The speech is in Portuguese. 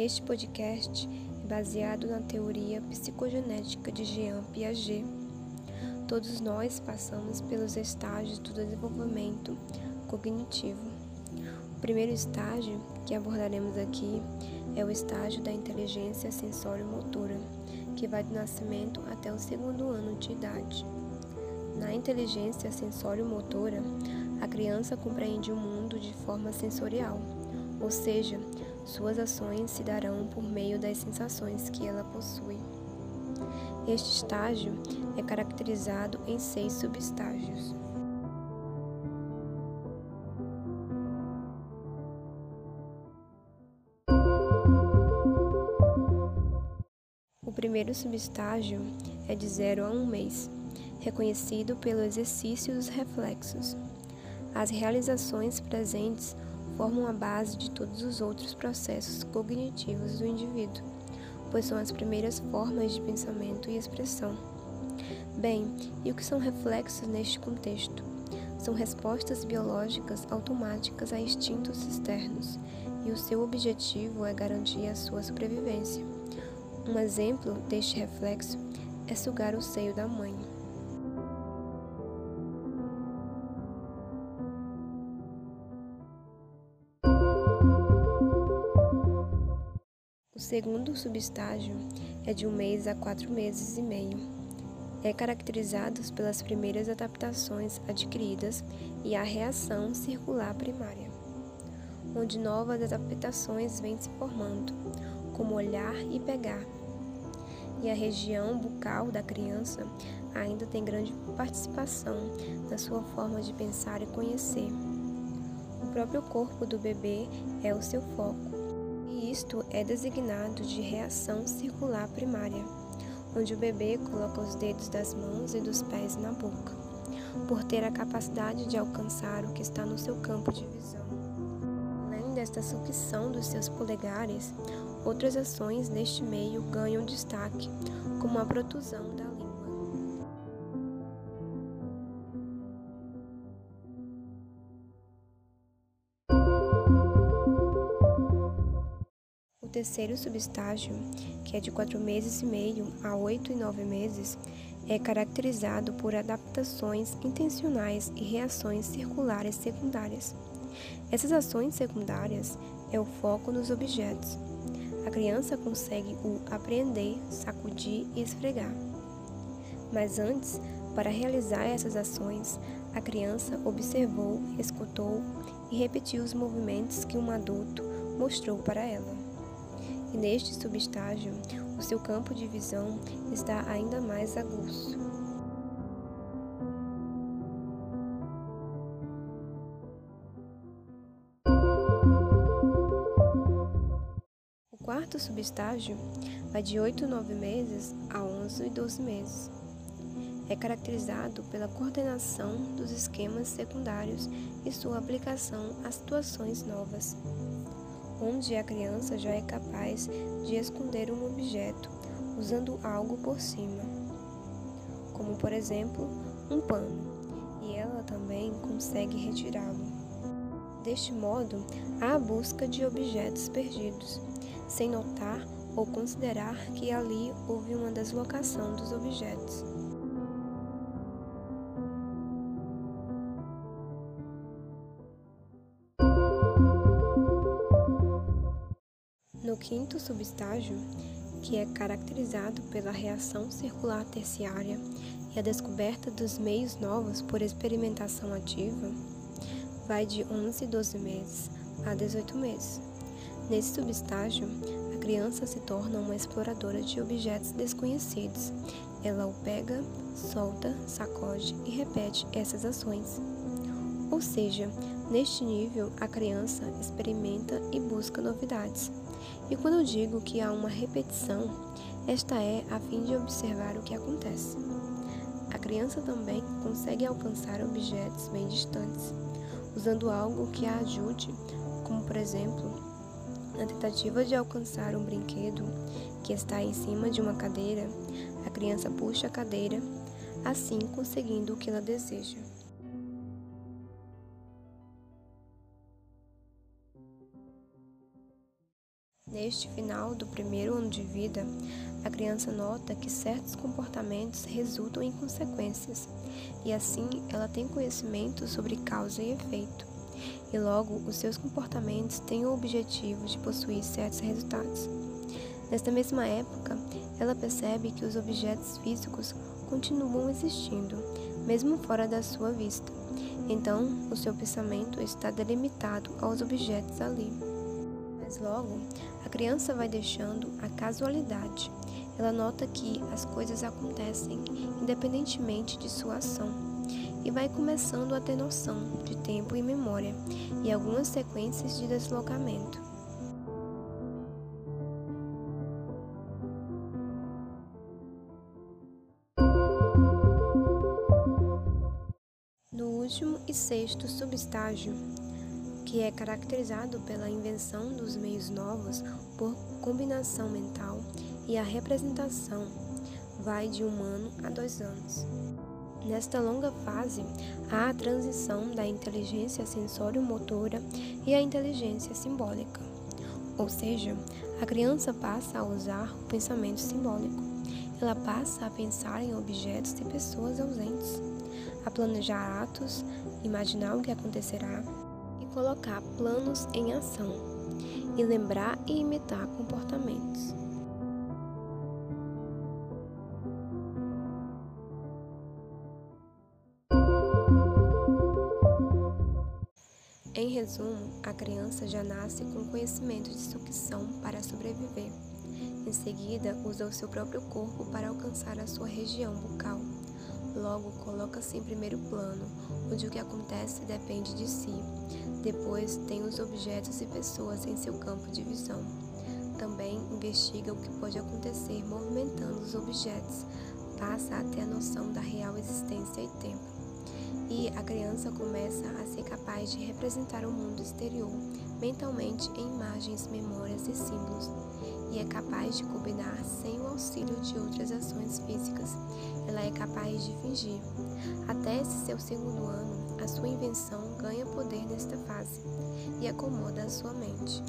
Este podcast é baseado na teoria psicogenética de Jean Piaget. Todos nós passamos pelos estágios do desenvolvimento cognitivo. O primeiro estágio que abordaremos aqui é o estágio da inteligência sensório-motora, que vai do nascimento até o segundo ano de idade. Na inteligência sensório-motora, a criança compreende o mundo de forma sensorial, ou seja, suas ações se darão por meio das sensações que ela possui. Este estágio é caracterizado em seis subestágios. O primeiro subestágio é de 0 a 1 um mês reconhecido pelo exercício dos reflexos. As realizações presentes formam a base de todos os outros processos cognitivos do indivíduo, pois são as primeiras formas de pensamento e expressão. Bem, e o que são reflexos neste contexto? São respostas biológicas automáticas a instintos externos, e o seu objetivo é garantir a sua sobrevivência. Um exemplo deste reflexo é sugar o seio da mãe. Segundo subestágio é de um mês a quatro meses e meio. É caracterizado pelas primeiras adaptações adquiridas e a reação circular primária, onde novas adaptações vêm se formando, como olhar e pegar. E a região bucal da criança ainda tem grande participação na sua forma de pensar e conhecer. O próprio corpo do bebê é o seu foco isto é designado de reação circular primária, onde o bebê coloca os dedos das mãos e dos pés na boca, por ter a capacidade de alcançar o que está no seu campo de visão. Além desta sucção dos seus polegares, outras ações neste meio ganham destaque, como a protusão terceiro subestágio, que é de quatro meses e meio a oito e nove meses, é caracterizado por adaptações intencionais e reações circulares secundárias. Essas ações secundárias é o foco nos objetos. A criança consegue o apreender, sacudir e esfregar. Mas antes, para realizar essas ações, a criança observou, escutou e repetiu os movimentos que um adulto mostrou para ela e neste subestágio o seu campo de visão está ainda mais aguço. O quarto subestágio vai de 8 a 9 meses a 11 e 12 meses. É caracterizado pela coordenação dos esquemas secundários e sua aplicação a situações novas onde a criança já é capaz de esconder um objeto usando algo por cima, como por exemplo um pano, e ela também consegue retirá-lo. Deste modo, há a busca de objetos perdidos, sem notar ou considerar que ali houve uma deslocação dos objetos. Quinto subestágio, que é caracterizado pela reação circular terciária e a descoberta dos meios novos por experimentação ativa, vai de 11 e 12 meses a 18 meses. Nesse subestágio, a criança se torna uma exploradora de objetos desconhecidos. Ela o pega, solta, sacode e repete essas ações. Ou seja, neste nível, a criança experimenta e busca novidades. E quando eu digo que há uma repetição, esta é a fim de observar o que acontece. A criança também consegue alcançar objetos bem distantes, usando algo que a ajude, como por exemplo, na tentativa de alcançar um brinquedo que está em cima de uma cadeira, a criança puxa a cadeira, assim conseguindo o que ela deseja. Neste final do primeiro ano de vida, a criança nota que certos comportamentos resultam em consequências, e assim ela tem conhecimento sobre causa e efeito, e logo os seus comportamentos têm o objetivo de possuir certos resultados. Nesta mesma época, ela percebe que os objetos físicos continuam existindo, mesmo fora da sua vista. Então, o seu pensamento está delimitado aos objetos ali. Mas logo, a criança vai deixando a casualidade. Ela nota que as coisas acontecem independentemente de sua ação e vai começando a ter noção de tempo e memória e algumas sequências de deslocamento. No último e sexto subestágio, que é caracterizado pela invenção dos meios novos por combinação mental e a representação, vai de um ano a dois anos. Nesta longa fase, há a transição da inteligência sensório-motora e a inteligência simbólica, ou seja, a criança passa a usar o pensamento simbólico. Ela passa a pensar em objetos e pessoas ausentes, a planejar atos, imaginar o que acontecerá, colocar planos em ação e lembrar e imitar comportamentos. Em resumo, a criança já nasce com conhecimento de sucção para sobreviver. Em seguida, usa o seu próprio corpo para alcançar a sua região bucal. Logo, coloca-se em primeiro plano, onde o que acontece depende de si. Depois, tem os objetos e pessoas em seu campo de visão. Também investiga o que pode acontecer movimentando os objetos, passa a ter a noção da real existência e tempo. E a criança começa a ser capaz de representar o mundo exterior mentalmente em imagens, memórias e símbolos, e é capaz de combinar sem o auxílio de outras ações físicas. Ela é capaz de fingir. Até esse seu segundo ano, a sua invenção ganha poder nesta fase e acomoda a sua mente.